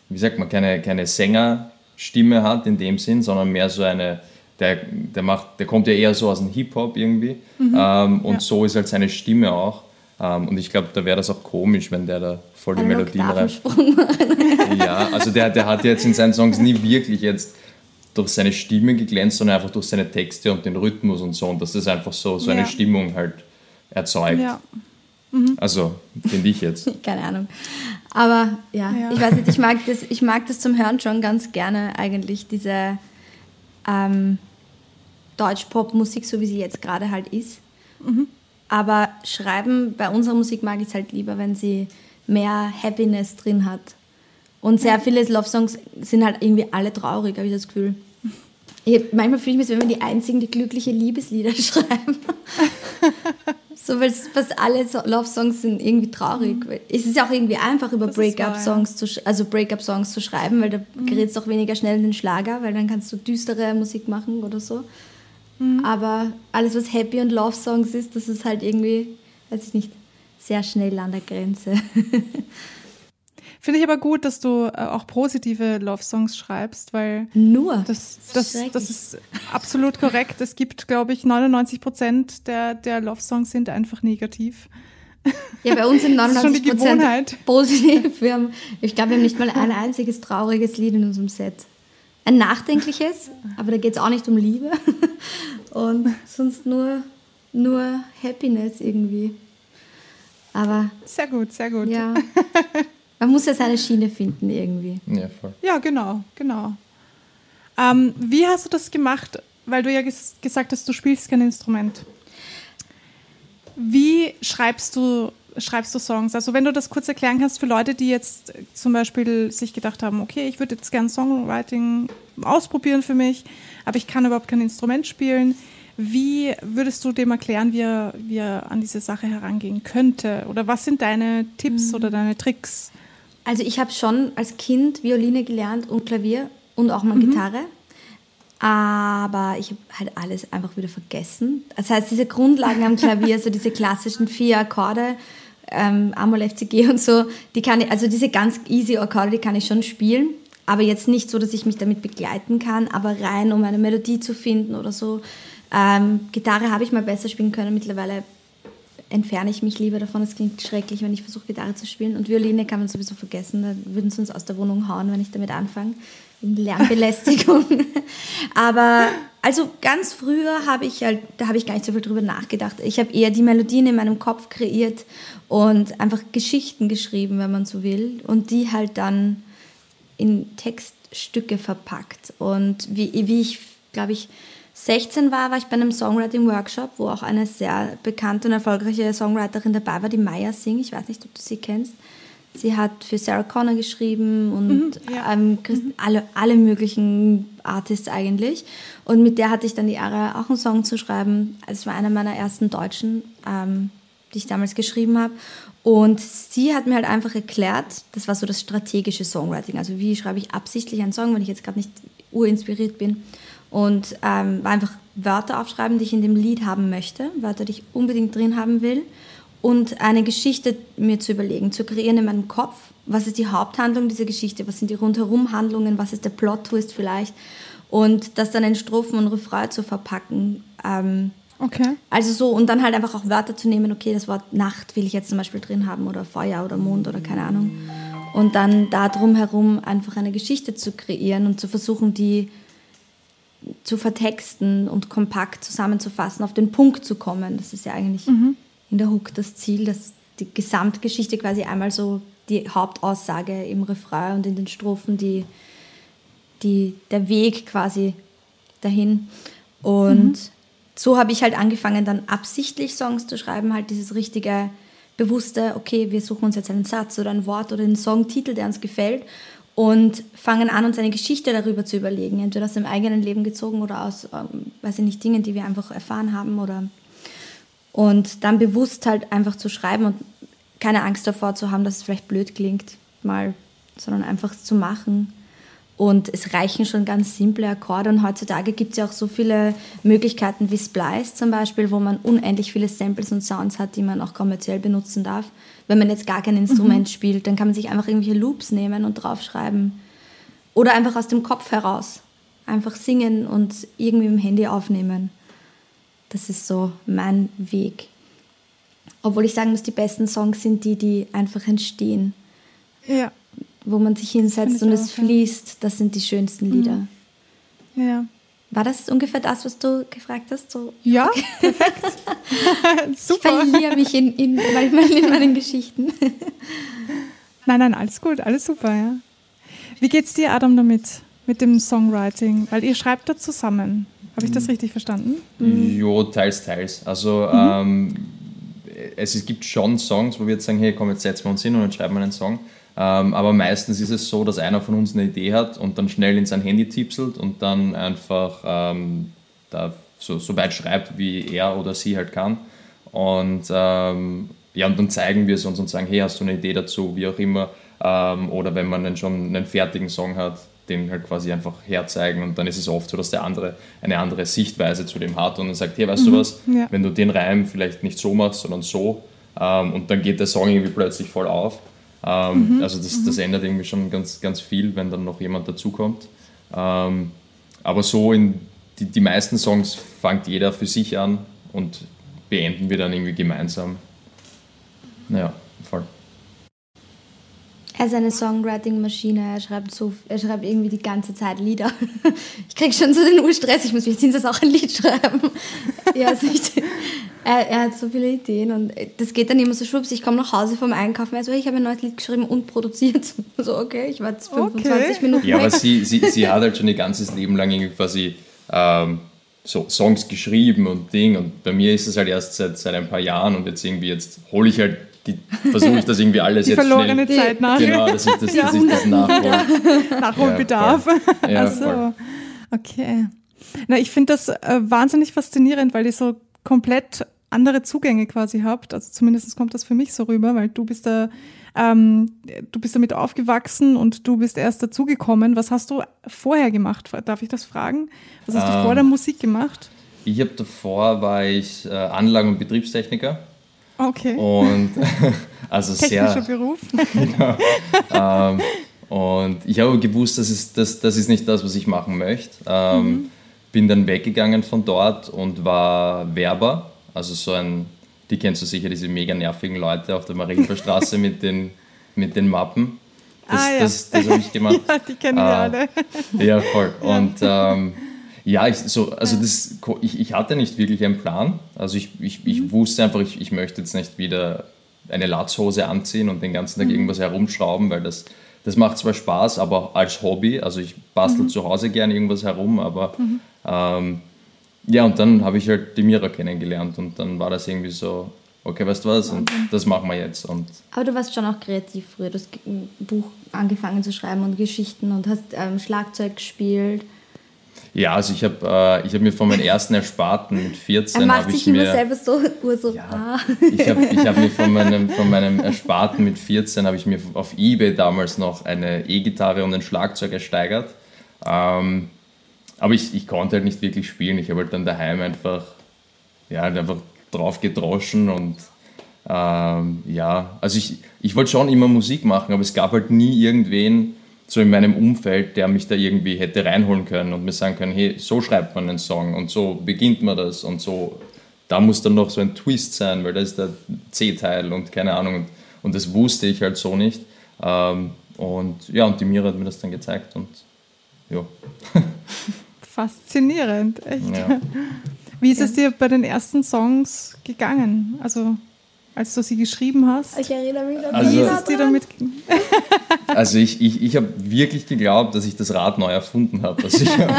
wie sagt man, keine, keine Sängerstimme hat in dem Sinn, sondern mehr so eine. Der, der, macht, der kommt ja eher so aus dem Hip-Hop irgendwie. Mhm. Ähm, und ja. so ist halt seine Stimme auch. Ähm, und ich glaube, da wäre das auch komisch, wenn der da voll die Melodien reißt. ja, also der, der hat jetzt in seinen Songs nie wirklich jetzt durch seine Stimme geglänzt, sondern einfach durch seine Texte und den Rhythmus und so. Und dass das einfach so, so eine Stimmung halt erzeugt. Ja. Mhm. Also, finde ich jetzt. [LAUGHS] Keine Ahnung. Aber ja, ja, ich weiß nicht, ich mag, das, ich mag das zum Hören schon ganz gerne eigentlich, diese ähm, Deutsch-Pop-Musik, so wie sie jetzt gerade halt ist. Mhm. Aber schreiben, bei unserer Musik mag ich es halt lieber, wenn sie mehr Happiness drin hat. Und sehr viele Love-Songs sind halt irgendwie alle traurig, habe ich das Gefühl. Ich, manchmal fühle ich mich, so, wenn wir die einzigen, die glückliche Liebeslieder [LAUGHS] schreiben. [LAUGHS] so, weil fast alle Love-Songs sind irgendwie traurig. Mhm. Es ist ja auch irgendwie einfach, über Breakup-Songs zu, also Breakup -Songs zu schreiben, weil da mhm. gerät es auch weniger schnell in den Schlager, weil dann kannst du düstere Musik machen oder so. Mhm. Aber alles, was Happy und Love-Songs ist, das ist halt irgendwie, weiß ich nicht, sehr schnell an der Grenze. [LAUGHS] Finde ich aber gut, dass du äh, auch positive Love-Songs schreibst, weil nur das, das, das ist absolut korrekt. Es gibt, glaube ich, 99 Prozent der, der Love-Songs sind einfach negativ. Ja, bei uns sind [LAUGHS] 99 Prozent positiv. Wir haben, ich glaube, wir haben nicht mal ein einziges trauriges Lied in unserem Set. Ein nachdenkliches, aber da geht es auch nicht um Liebe. [LAUGHS] Und sonst nur, nur Happiness irgendwie. Aber. Sehr gut, sehr gut. Ja. [LAUGHS] Man muss ja seine Schiene finden irgendwie. Ja, voll. Ja, genau, genau. Ähm, wie hast du das gemacht? Weil du ja ges gesagt hast, du spielst kein Instrument. Wie schreibst du, schreibst du Songs? Also wenn du das kurz erklären kannst für Leute, die jetzt zum Beispiel sich gedacht haben, okay, ich würde jetzt gerne Songwriting ausprobieren für mich, aber ich kann überhaupt kein Instrument spielen. Wie würdest du dem erklären, wie er, wie er an diese Sache herangehen könnte? Oder was sind deine Tipps mhm. oder deine Tricks? Also ich habe schon als Kind Violine gelernt und Klavier und auch mal mhm. Gitarre. Aber ich habe halt alles einfach wieder vergessen. Das heißt, diese Grundlagen am Klavier, so diese klassischen vier Akkorde, ähm, Amol FCG und so, die kann ich, also diese ganz easy Akkorde, die kann ich schon spielen. aber jetzt nicht so, dass ich mich damit begleiten kann, aber rein, um eine Melodie zu finden oder so. Ähm, Gitarre habe ich mal besser spielen können. Mittlerweile entferne ich mich lieber davon. Es klingt schrecklich, wenn ich versuche, Gitarre zu spielen. Und Violine kann man sowieso vergessen. Da würden sie uns aus der Wohnung hauen, wenn ich damit anfange. Lärmbelästigung. [LAUGHS] Aber also ganz früher habe ich halt, da habe ich gar nicht so viel drüber nachgedacht. Ich habe eher die Melodien in meinem Kopf kreiert und einfach Geschichten geschrieben, wenn man so will. Und die halt dann in Textstücke verpackt. Und wie, wie ich, glaube ich, 16 war, war ich bei einem Songwriting-Workshop, wo auch eine sehr bekannte und erfolgreiche Songwriterin dabei war, die Maya Singh. Ich weiß nicht, ob du sie kennst. Sie hat für Sarah Connor geschrieben und mhm, ja. ähm, mhm. alle, alle möglichen Artists eigentlich. Und mit der hatte ich dann die Ehre, auch einen Song zu schreiben. Es war einer meiner ersten Deutschen, ähm, die ich damals geschrieben habe. Und sie hat mir halt einfach erklärt, das war so das strategische Songwriting. Also wie schreibe ich absichtlich einen Song, wenn ich jetzt gerade nicht urinspiriert bin. Und ähm, einfach Wörter aufschreiben, die ich in dem Lied haben möchte, Wörter, die ich unbedingt drin haben will. Und eine Geschichte mir zu überlegen, zu kreieren in meinem Kopf. Was ist die Haupthandlung dieser Geschichte? Was sind die Rundherumhandlungen? Was ist der Plot-Twist vielleicht? Und das dann in Strophen und Refrain zu verpacken. Ähm, Okay. Also so, und dann halt einfach auch Wörter zu nehmen, okay, das Wort Nacht will ich jetzt zum Beispiel drin haben oder Feuer oder Mond oder keine Ahnung. Und dann da drumherum einfach eine Geschichte zu kreieren und zu versuchen, die zu vertexten und kompakt zusammenzufassen, auf den Punkt zu kommen. Das ist ja eigentlich mhm. In der Hook das Ziel, dass die Gesamtgeschichte quasi einmal so die Hauptaussage im Refrain und in den Strophen die, die, der Weg quasi dahin. Und mhm so habe ich halt angefangen, dann absichtlich Songs zu schreiben, halt dieses richtige, bewusste, okay, wir suchen uns jetzt einen Satz oder ein Wort oder einen Songtitel, der uns gefällt und fangen an, uns eine Geschichte darüber zu überlegen, entweder aus dem eigenen Leben gezogen oder aus, ähm, weiß ich nicht, Dingen, die wir einfach erfahren haben oder und dann bewusst halt einfach zu schreiben und keine Angst davor zu haben, dass es vielleicht blöd klingt, mal, sondern einfach zu machen. Und es reichen schon ganz simple Akkorde. Und heutzutage gibt es ja auch so viele Möglichkeiten wie Splice zum Beispiel, wo man unendlich viele Samples und Sounds hat, die man auch kommerziell benutzen darf. Wenn man jetzt gar kein Instrument mhm. spielt, dann kann man sich einfach irgendwelche Loops nehmen und draufschreiben. Oder einfach aus dem Kopf heraus. Einfach singen und irgendwie im Handy aufnehmen. Das ist so mein Weg. Obwohl ich sagen muss, die besten Songs sind die, die einfach entstehen. Ja wo man sich hinsetzt und es fließt, das sind die schönsten mhm. Lieder. Ja. War das ungefähr das, was du gefragt hast? So? Ja, perfekt. [LAUGHS] Super. Ich verliere mich in, in, in meinen Geschichten. [LAUGHS] nein, nein, alles gut, alles super, ja. Wie geht's dir, Adam, damit, mit dem Songwriting? Weil ihr schreibt da zusammen. Habe ich das mhm. richtig verstanden? Mhm. Jo, teils, teils. Also mhm. ähm, es, es gibt schon Songs, wo wir jetzt sagen, hey, komm, jetzt setzen wir uns hin und dann schreiben wir einen Song. Ähm, aber meistens ist es so, dass einer von uns eine Idee hat und dann schnell in sein Handy tipselt und dann einfach ähm, da so, so, weit schreibt, wie er oder sie halt kann. Und, ähm, ja, und dann zeigen wir es uns und sagen, hey, hast du eine Idee dazu, wie auch immer. Ähm, oder wenn man dann schon einen fertigen Song hat, den halt quasi einfach herzeigen und dann ist es oft so, dass der andere eine andere Sichtweise zu dem hat und dann sagt, hey, weißt mhm, du was, ja. wenn du den Reim vielleicht nicht so machst, sondern so ähm, und dann geht der Song irgendwie plötzlich voll auf ähm, mhm. Also das, das mhm. ändert irgendwie schon ganz, ganz viel, wenn dann noch jemand dazukommt. Ähm, aber so in die, die meisten Songs fängt jeder für sich an und beenden wir dann irgendwie gemeinsam. Naja, voll. Er ist eine Songwriting-Maschine, er schreibt, so, er schreibt irgendwie die ganze Zeit Lieder. [LAUGHS] Ich kriege schon so den Urstress, ich muss mich jetzt auch ein Lied schreiben. [LAUGHS] Ja, also ich, er, er, hat so viele Ideen und das geht dann immer so schwupps. Ich komme nach Hause vom Einkaufen, er so, ich habe ein neues Lied geschrieben und produziert. [LAUGHS] So, okay, ich war jetzt 25 okay. Minuten. Ja, aber sie, sie, sie hat halt schon ihr ganzes Leben lang irgendwie quasi ähm, so Songs geschrieben und Ding. Und bei mir ist es halt erst seit, seit ein paar Jahren und jetzt irgendwie, jetzt hole ich halt versuche ich das irgendwie alles die jetzt verlorene schnell. Zeit nach. Genau, dass ich das, ja. dass ich das nachhole. Nachholbedarf. Ja, ja, also, okay. Na, ich finde das äh, wahnsinnig faszinierend, weil ihr so komplett andere Zugänge quasi habt. Also zumindest kommt das für mich so rüber, weil du bist da, ähm, du bist damit aufgewachsen und du bist erst dazugekommen. Was hast du vorher gemacht? Darf ich das fragen? Was hast ähm, du vor der Musik gemacht? Ich habe davor war ich äh, Anlagen- und Betriebstechniker. Okay. Und [LAUGHS] also Technischer sehr. Beruf. [LAUGHS] genau. Ähm, Und ich habe gewusst, das ist, das, das ist nicht das, was ich machen möchte. Ähm, mhm. Bin dann weggegangen von dort und war Werber, also so ein, die kennst du sicher, diese mega nervigen Leute auf der Marienstraße [LAUGHS] mit den, mit den Mappen. Das, ah, ja. das, das habe ich gemacht. ja, die kennen wir ah, alle. ja, voll. Und ähm, ja, ich, so, also das, ich, ich hatte nicht wirklich einen Plan. Also ich, ich, ich mhm. wusste einfach, ich, ich möchte jetzt nicht wieder eine Latzhose anziehen und den ganzen Tag mhm. irgendwas herumschrauben, weil das, das macht zwar Spaß, aber als Hobby, also ich bastel mhm. zu Hause gerne irgendwas herum, aber mhm. ähm, ja, und dann habe ich halt die Mira kennengelernt und dann war das irgendwie so, okay, weißt du was, und das machen wir jetzt. Und aber du warst schon auch kreativ früher, du hast ein Buch angefangen zu schreiben und Geschichten und hast ähm, Schlagzeug gespielt. Ja, also ich habe äh, hab mir von meinen ersten Ersparten mit 14 Er macht sich immer selber so, so ja. Ich habe ich hab mir von meinem, von meinem Ersparten mit 14 habe ich mir auf Ebay damals noch eine E-Gitarre und ein Schlagzeug ersteigert. Ähm, aber ich, ich konnte halt nicht wirklich spielen. Ich habe halt dann daheim einfach, ja, halt einfach drauf gedroschen und ähm, ja, also ich, ich wollte schon immer Musik machen, aber es gab halt nie irgendwen, so in meinem Umfeld, der mich da irgendwie hätte reinholen können und mir sagen können, hey, so schreibt man einen Song und so beginnt man das und so. Da muss dann noch so ein Twist sein, weil da ist der C-Teil und keine Ahnung. Und, und das wusste ich halt so nicht. Ähm, und ja, und die Mira hat mir das dann gezeigt und ja. [LAUGHS] Faszinierend, echt. Ja. Wie ist es dir bei den ersten Songs gegangen? Also als du sie geschrieben hast? Ich erinnere mich an also, Wie ist es dir damit [LAUGHS] Also ich, ich, ich habe wirklich geglaubt, dass ich das Rad neu erfunden habe. Also ich habe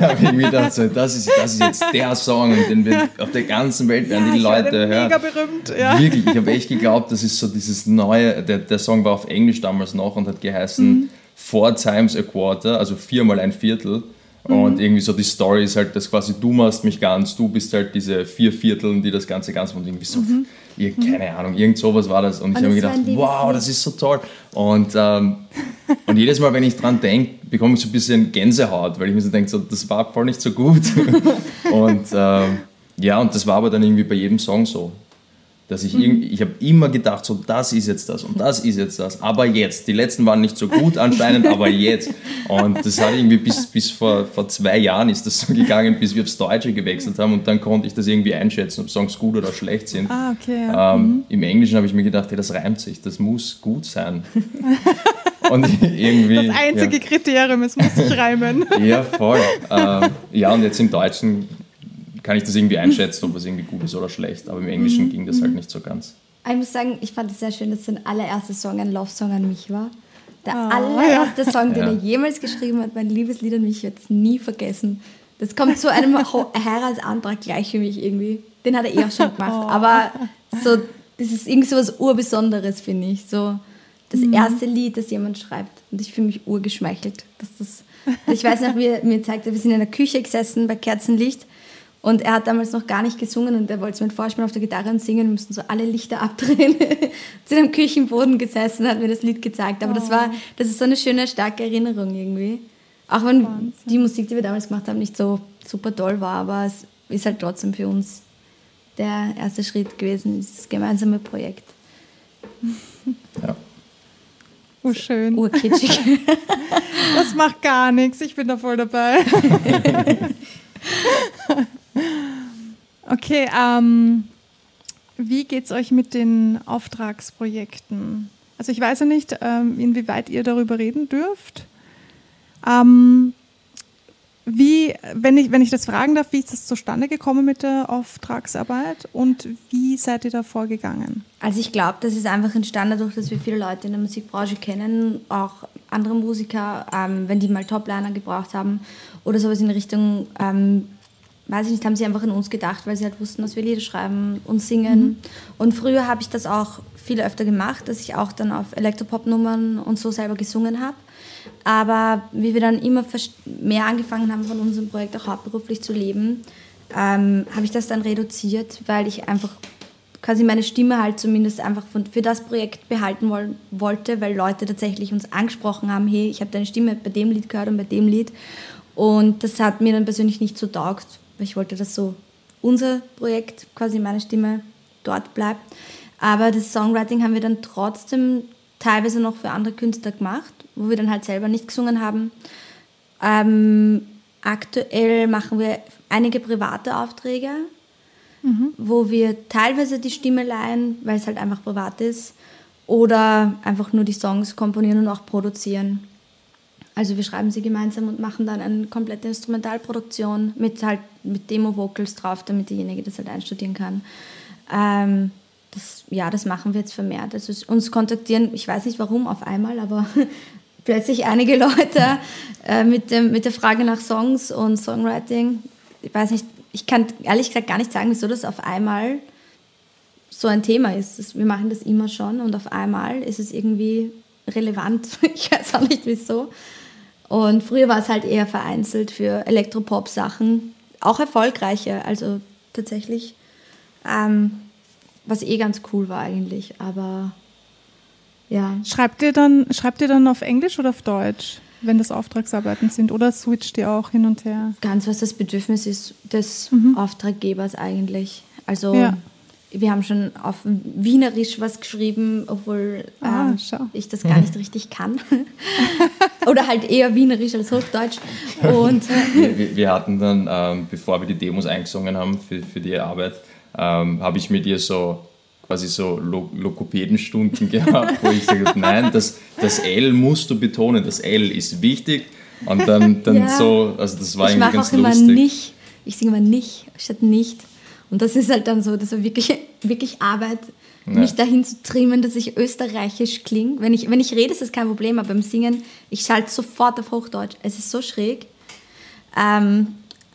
hab irgendwie gedacht, so, das, ist, das ist jetzt der Song und den wird auf der ganzen Welt werden ja, die Leute hören. Mega berühmt, ja. Wirklich, ich habe echt geglaubt, das ist so dieses neue, der, der Song war auf Englisch damals noch und hat geheißen mhm. Four Times a Quarter, also viermal ein Viertel. Und mhm. irgendwie so die Story ist halt, dass quasi du machst mich ganz, du bist halt diese vier Vierteln, die das Ganze ganz und irgendwie so, mhm. keine Ahnung, irgend sowas war das. Und ich habe mir gedacht, wow, das ist so toll. Und, ähm, und jedes Mal, wenn ich dran denke, bekomme ich so ein bisschen Gänsehaut, weil ich mir so denke, so, das war voll nicht so gut. [LAUGHS] und ähm, ja, und das war aber dann irgendwie bei jedem Song so dass ich mhm. ich habe immer gedacht, so das ist jetzt das und das ist jetzt das, aber jetzt. Die letzten waren nicht so gut anscheinend, aber jetzt. Und das hat irgendwie bis, bis vor, vor zwei Jahren ist das so gegangen, bis wir aufs Deutsche gewechselt haben und dann konnte ich das irgendwie einschätzen, ob Songs gut oder schlecht sind. Ah, okay. Ja. Ähm, mhm. Im Englischen habe ich mir gedacht, hey, das reimt sich, das muss gut sein. Und [LAUGHS] irgendwie, das einzige ja. Kriterium, es muss sich reimen. Ja, voll. Ähm, ja, und jetzt im Deutschen kann ich das irgendwie einschätzen, ob es irgendwie gut ist oder schlecht. Aber im Englischen mhm. ging das halt mhm. nicht so ganz. Ich muss sagen, ich fand es sehr schön, dass sein allererster Song ein Love-Song an mich war. Der oh, allererste ja. Song, den ja. er jemals geschrieben hat, mein Liebeslied an mich, jetzt nie vergessen. Das kommt zu einem [LAUGHS] Heiratsantrag gleich für mich irgendwie. Den hat er eh auch schon gemacht. Oh. Aber so, das ist irgendwie so was Urbesonderes, finde ich. So das mhm. erste Lied, das jemand schreibt. Und ich fühle mich urgeschmeichelt. Dass das, ich weiß noch, wie er mir zeigte, wir sind in der Küche gesessen bei Kerzenlicht und er hat damals noch gar nicht gesungen und er wollte es mir vorspielen auf der Gitarre und singen, mussten so alle Lichter abdrehen. [LAUGHS] Zu dem Küchenboden gesessen, hat mir das Lied gezeigt. Aber oh. das war, das ist so eine schöne, starke Erinnerung irgendwie. Auch wenn Wahnsinn. die Musik, die wir damals gemacht haben, nicht so super toll war, aber es ist halt trotzdem für uns der erste Schritt gewesen, dieses gemeinsame Projekt. [LAUGHS] Ja. Oh, schön. Urkitschig. [LAUGHS] das macht gar nichts, ich bin da voll dabei. Okay, ähm, wie geht es euch mit den Auftragsprojekten? Also ich weiß ja nicht, ähm, inwieweit ihr darüber reden dürft. Ähm, wie, wenn ich, wenn ich das fragen darf, wie ist das zustande gekommen mit der Auftragsarbeit und wie seid ihr da vorgegangen? Also ich glaube, das ist einfach entstanden dadurch, dass wir viele Leute in der Musikbranche kennen, auch andere Musiker, ähm, wenn die mal Topliner gebraucht haben oder sowas in Richtung, ähm, weiß ich nicht, haben sie einfach an uns gedacht, weil sie halt wussten, dass wir Lieder schreiben und singen. Mhm. Und früher habe ich das auch viel öfter gemacht, dass ich auch dann auf Elektropop-Nummern und so selber gesungen habe. Aber wie wir dann immer mehr angefangen haben, von unserem Projekt auch hauptberuflich zu leben, ähm, habe ich das dann reduziert, weil ich einfach quasi meine Stimme halt zumindest einfach von, für das Projekt behalten wollen, wollte, weil Leute tatsächlich uns angesprochen haben, hey, ich habe deine Stimme bei dem Lied gehört und bei dem Lied. Und das hat mir dann persönlich nicht so taugt, ich wollte, dass so unser Projekt, quasi meine Stimme, dort bleibt. Aber das Songwriting haben wir dann trotzdem teilweise noch für andere Künstler gemacht wo wir dann halt selber nicht gesungen haben. Ähm, aktuell machen wir einige private Aufträge, mhm. wo wir teilweise die Stimme leihen, weil es halt einfach privat ist, oder einfach nur die Songs komponieren und auch produzieren. Also wir schreiben sie gemeinsam und machen dann eine komplette Instrumentalproduktion mit halt mit Demo-Vocals drauf, damit diejenige das halt einstudieren kann. Ähm, das, ja, das machen wir jetzt vermehrt. Also uns kontaktieren, ich weiß nicht warum auf einmal, aber [LAUGHS] plötzlich einige Leute äh, mit, dem, mit der Frage nach Songs und Songwriting. Ich weiß nicht, ich kann ehrlich gesagt gar nicht sagen, wieso das auf einmal so ein Thema ist. Wir machen das immer schon und auf einmal ist es irgendwie relevant. [LAUGHS] Ich weiß auch nicht wieso. Und früher war es halt eher vereinzelt für Elektropop-Sachen, auch erfolgreiche, also tatsächlich, ähm, was eh ganz cool war eigentlich, aber ja. Schreibt ihr dann, schreibt ihr dann auf Englisch oder auf Deutsch, wenn das Auftragsarbeiten sind, oder switcht ihr auch hin und her? Ganz, was das Bedürfnis ist des mhm. Auftraggebers eigentlich. Also ja wir haben schon auf Wienerisch was geschrieben, obwohl ah, ähm, ich das gar nicht richtig kann. [LAUGHS] Oder halt eher Wienerisch als Hochdeutsch. Und [LAUGHS] wir, wir, hatten dann, ähm, bevor wir die Demos eingesungen haben für, für die Arbeit, ähm, habe ich mit ihr so quasi so Lokopädenstunden [LAUGHS] gehabt, wo ich sage, nein, das, das L musst du betonen, das L ist wichtig. Und dann, dann ja. so, also das war ich irgendwie ganz auch lustig. Immer nicht. Ich singe immer nicht statt nicht. Und das ist halt dann so, das war wirklich, wirklich Arbeit, ja. mich dahin zu trimmen, dass ich österreichisch klinge. Wenn ich, wenn ich rede, ist das kein Problem, aber beim Singen, ich schalte sofort auf Hochdeutsch. Es ist so schräg. Ähm,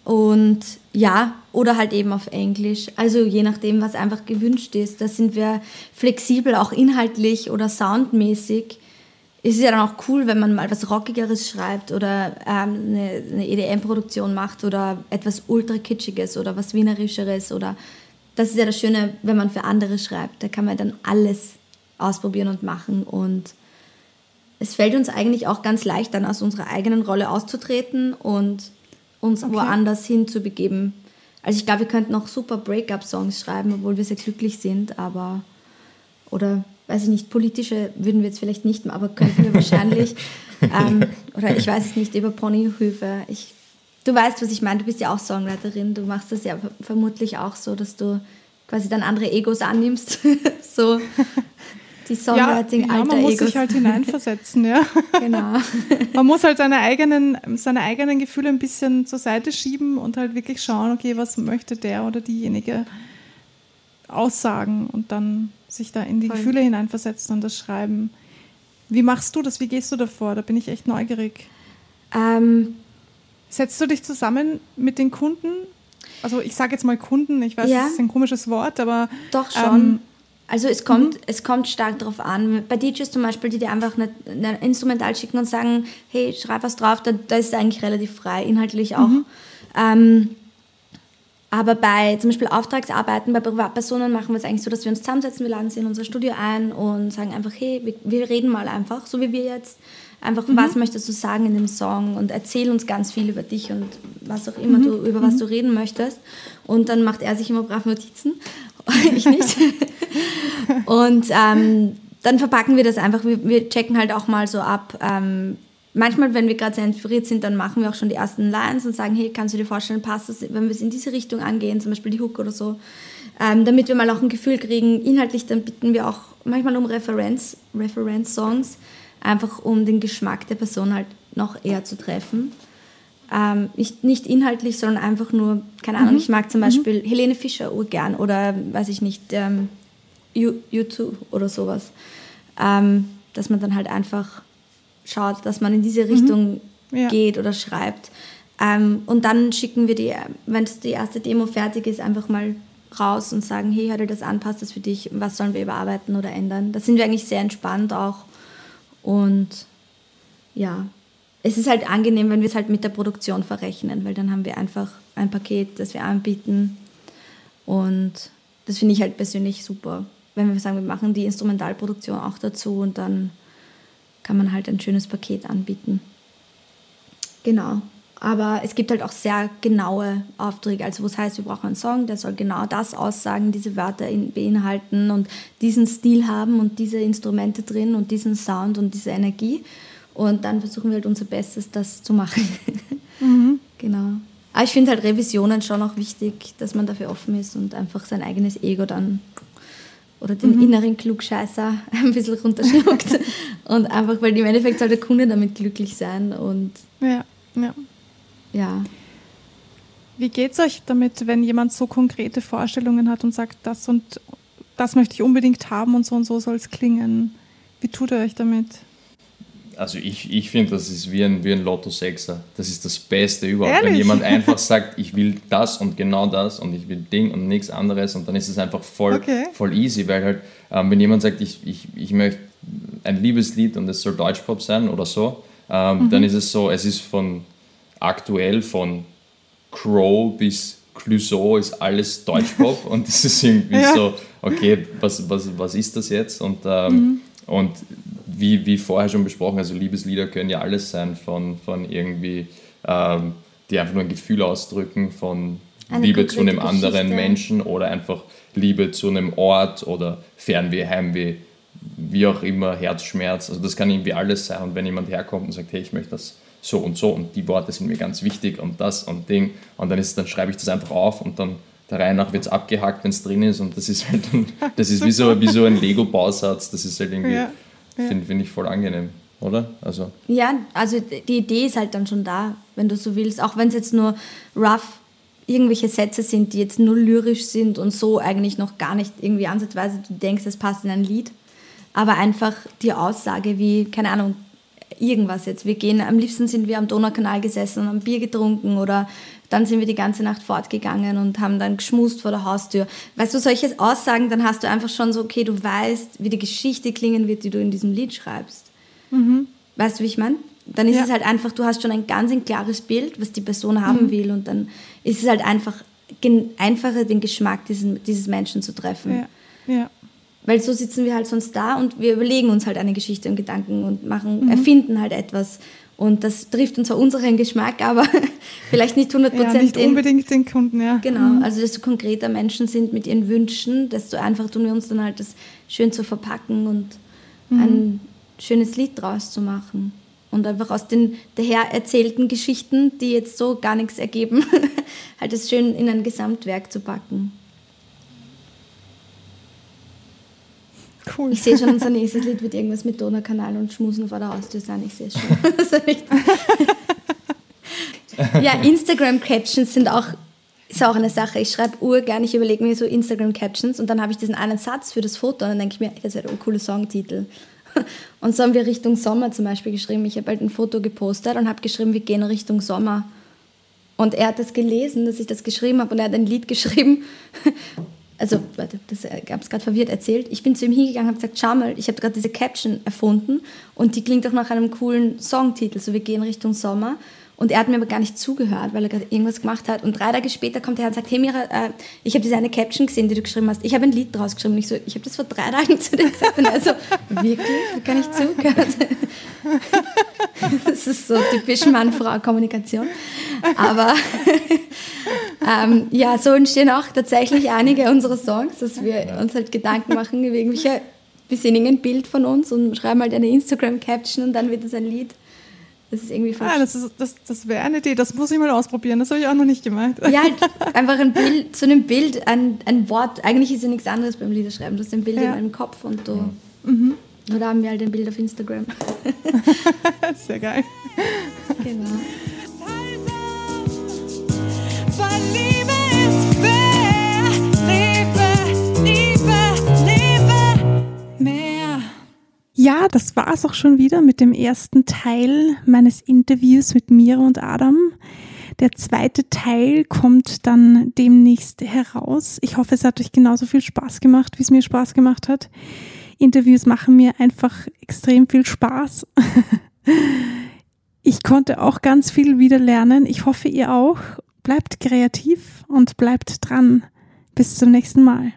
und ja, oder halt eben auf Englisch. Also je nachdem, was einfach gewünscht ist. Da sind wir flexibel, auch inhaltlich oder soundmäßig ist es ja dann auch cool, wenn man mal was Rockigeres schreibt oder ähm, eine, eine EDM-Produktion macht oder etwas ultra kitschiges oder was Wienerischeres oder das ist ja das Schöne, wenn man für andere schreibt. Da kann man dann alles ausprobieren und machen und es fällt uns eigentlich auch ganz leicht, dann aus unserer eigenen Rolle auszutreten und uns okay. woanders hinzubegeben. Also ich glaube, wir könnten auch super Breakup-Songs schreiben, obwohl wir sehr glücklich sind, aber oder weiß ich nicht, politische würden wir jetzt vielleicht nicht, aber könnten wir wahrscheinlich. [LAUGHS] ähm, oder ich weiß es nicht, über Ponyhöfe. Ich, du weißt, was ich meine, du bist ja auch Songwriterin, du machst das ja vermutlich auch so, dass du quasi dann andere Egos annimmst. [LAUGHS] so die Songwriting ja, ja, man muss sich halt hineinversetzen, ja. [LAUGHS] genau. man muss halt seine eigenen, seine eigenen Gefühle ein bisschen zur Seite schieben und halt wirklich schauen, okay, was möchte der oder diejenige aussagen und dann sich da in die Voll. Gefühle hineinversetzen und das Schreiben. Wie machst du das? Wie gehst du davor? Da bin ich echt neugierig. Ähm, Setzt du dich zusammen mit den Kunden? Also ich sage jetzt mal Kunden, ich weiß, ja. das ist ein komisches Wort, aber... Doch schon. Ähm, also es kommt, mhm. es kommt stark darauf an. Bei DJs zum Beispiel, die dir einfach ein Instrumental schicken und sagen, hey, schreib was drauf, da, da ist es eigentlich relativ frei, inhaltlich auch. Mhm. Ähm, aber bei zum Beispiel Auftragsarbeiten bei Privatpersonen machen wir es eigentlich so, dass wir uns zusammensetzen, wir laden sie in unser Studio ein und sagen einfach, hey, wir, wir reden mal einfach, so wie wir jetzt. Einfach, mhm. was möchtest du sagen in dem Song und erzähl uns ganz viel über dich und was auch immer mhm. du, über was mhm. du reden möchtest. Und dann macht er sich immer brav Notizen, [LAUGHS] ich nicht. [LAUGHS] und ähm, dann verpacken wir das einfach, wir, wir checken halt auch mal so ab, ähm, manchmal, wenn wir gerade sehr inspiriert sind, dann machen wir auch schon die ersten Lines und sagen, hey, kannst du dir vorstellen, passt das, wenn wir es in diese Richtung angehen, zum Beispiel die Hook oder so, ähm, damit wir mal auch ein Gefühl kriegen. Inhaltlich, dann bitten wir auch manchmal um Referenz, Reference-Songs, einfach um den Geschmack der Person halt noch eher zu treffen. Ähm, nicht, nicht inhaltlich, sondern einfach nur, keine Ahnung, mhm. ich mag zum. Beispiel mhm. Helene Fischer urgern oder, weiß ich nicht, ähm, U2 oder sowas. Ähm, dass man dann halt einfach schaut, dass man in diese Richtung mhm. ja. geht oder schreibt. Ähm, und dann schicken wir die, wenn die erste Demo fertig ist, einfach mal raus und sagen, hey, hör dir das an, passt das für dich, was sollen wir überarbeiten oder ändern. Da sind wir eigentlich sehr entspannt auch. Und ja, es ist halt angenehm, wenn wir es halt mit der Produktion verrechnen, weil dann haben wir einfach ein Paket, das wir anbieten. Und das finde ich halt persönlich super, wenn wir sagen, wir machen die Instrumentalproduktion auch dazu und dann kann man halt ein schönes Paket anbieten. Genau. Aber es gibt halt auch sehr genaue Aufträge. Also, was heißt, wir brauchen einen Song, der soll genau das aussagen, diese Wörter beinhalten und diesen Stil haben und diese Instrumente drin und diesen Sound und diese Energie. Und dann versuchen wir halt unser Bestes, das zu machen. [LAUGHS] Mhm. genau. Aber ich finde halt Revisionen schon auch wichtig, dass man dafür offen ist und einfach sein eigenes Ego dann oder den mhm. inneren Klugscheißer [LAUGHS] ein bisschen runterschluckt. [LAUGHS] und einfach, weil im Endeffekt soll der Kunde damit glücklich sein. Und ja, ja. ja. Wie geht es euch damit, wenn jemand so konkrete Vorstellungen hat und sagt, das und das möchte ich unbedingt haben und so und so soll es klingen? Wie tut ihr euch damit? Also ich, ich finde, das ist wie ein, wie ein Lotto-Sechser. Das ist das Beste überhaupt. Ehrlich? Wenn jemand einfach [LAUGHS] sagt, ich will das und genau das und ich will Ding und nichts anderes und dann ist es einfach voll, okay. voll easy, weil halt, ähm, wenn jemand sagt, ich, ich, ich möchte ein Liebeslied und es soll Deutschpop sein oder so, ähm, mhm. dann ist es so, es ist von aktuell von Crow bis Clouseau ist alles Deutschpop [LAUGHS] und das ist irgendwie ja. so, okay, was, was, was ist das jetzt? Und, ähm, mhm. und wie, wie vorher schon besprochen, also Liebeslieder können ja alles sein, von, von irgendwie, ähm, die einfach nur ein Gefühl ausdrücken, von Eine Liebe zu einem Geschichte. anderen Menschen oder einfach Liebe zu einem Ort oder Fernweh, Heimweh, wie auch immer, Herzschmerz. Also das kann irgendwie alles sein. Und wenn jemand herkommt und sagt, hey, ich möchte das so und so und die Worte sind mir ganz wichtig und das und Ding und dann, ist, dann schreibe ich das einfach auf und dann der Reihe nach wird es abgehackt, wenn es drin ist und das ist halt, [LAUGHS] das ist wie so, wie so ein Lego-Bausatz, das ist halt irgendwie ja. Ja. Finde find ich voll angenehm, oder? Also. Ja, also die Idee ist halt dann schon da, wenn du so willst. Auch wenn es jetzt nur rough irgendwelche Sätze sind, die jetzt nur lyrisch sind und so eigentlich noch gar nicht irgendwie ansatzweise du denkst, es passt in ein Lied. Aber einfach die Aussage wie, keine Ahnung, irgendwas jetzt. Wir gehen, am liebsten sind wir am Donaukanal gesessen und haben Bier getrunken oder dann sind wir die ganze Nacht fortgegangen und haben dann geschmust vor der Haustür. Weißt du, solche Aussagen, dann hast du einfach schon so, okay, du weißt, wie die Geschichte klingen wird, die du in diesem Lied schreibst. Mhm. Weißt du, wie ich meine? Dann ist ja. es halt einfach, du hast schon ein ganz ein klares Bild, was die Person haben mhm. will und dann ist es halt einfach einfacher, den Geschmack dieses, dieses Menschen zu treffen. Ja. ja. Weil so sitzen wir halt sonst da und wir überlegen uns halt eine Geschichte und Gedanken und machen, mhm. erfinden halt etwas. Und das trifft uns zwar unseren Geschmack, aber [LAUGHS] vielleicht nicht 100 Prozent. Ja, nicht unbedingt den Kunden, ja. Genau, mhm. also desto konkreter Menschen sind mit ihren Wünschen, desto einfacher tun wir uns dann halt das schön zu verpacken und mhm. ein schönes Lied draus zu machen. Und einfach aus den daher erzählten Geschichten, die jetzt so gar nichts ergeben, [LAUGHS] halt das schön in ein Gesamtwerk zu packen. Cool. Ich sehe schon, unser nächstes Lied wird irgendwas mit Donaukanal und Schmusen vor der Haustür sein. Ich sehe es schon. [LAUGHS] [LAUGHS] ja, Instagram-Captions sind auch, ist auch eine Sache. Ich schreibe urgern, ich überlege mir so Instagram-Captions und dann habe ich diesen einen Satz für das Foto und dann denke ich mir, das wäre ein cooler Songtitel. [LAUGHS] Und so haben wir Richtung Sommer zum Beispiel geschrieben. Ich habe halt ein Foto gepostet und habe geschrieben, wir gehen Richtung Sommer. Und er hat das gelesen, dass ich das geschrieben habe und er hat ein Lied geschrieben also, warte, das äh, habe es gerade verwirrt erzählt. Ich bin zu ihm hingegangen und habe gesagt, schau mal, ich habe gerade diese Caption erfunden und die klingt auch nach einem coolen Songtitel, so wir gehen Richtung Sommer. Und er hat mir aber gar nicht zugehört, weil er gerade irgendwas gemacht hat. Und drei Tage später kommt er und sagt, hey Mira, äh, ich habe diese eine Caption gesehen, die du geschrieben hast. Ich habe ein Lied draus geschrieben. Und ich so, ich habe das vor drei [LAUGHS] Tagen zu dir gesagt. Und er so, wirklich? Ich gar nicht zugehört. [LAUGHS] das ist so typisch Mann-Frau-Kommunikation. Aber [LAUGHS] ähm, ja, so entstehen auch tatsächlich einige unserer Songs, dass wir uns halt Gedanken machen über irgendwelche, wir sehen ein Bild von uns und schreiben halt eine Instagram-Caption und dann wird es ein Lied. Das ist irgendwie falsch. Ah, das, das, das wäre eine Idee, das muss ich mal ausprobieren, das habe ich auch noch nicht gemacht. Ja, halt einfach ein Bild, zu einem Bild, ein, ein Wort, eigentlich ist ja nichts anderes beim Liederschreiben, du hast ein Bild ja. in deinem Kopf und du, mhm. Oder haben wir halt ein Bild auf Instagram. [LAUGHS] Sehr geil. Genau. Ja, das war es auch schon wieder mit dem ersten Teil meines Interviews mit Mira und Adam. Der zweite Teil kommt dann demnächst heraus. Ich hoffe, es hat euch genauso viel Spaß gemacht, wie es mir Spaß gemacht hat. Interviews machen mir einfach extrem viel Spaß. [LAUGHS] Ich konnte auch ganz viel wieder lernen. Ich hoffe, ihr auch. Bleibt kreativ und bleibt dran. Bis zum nächsten Mal.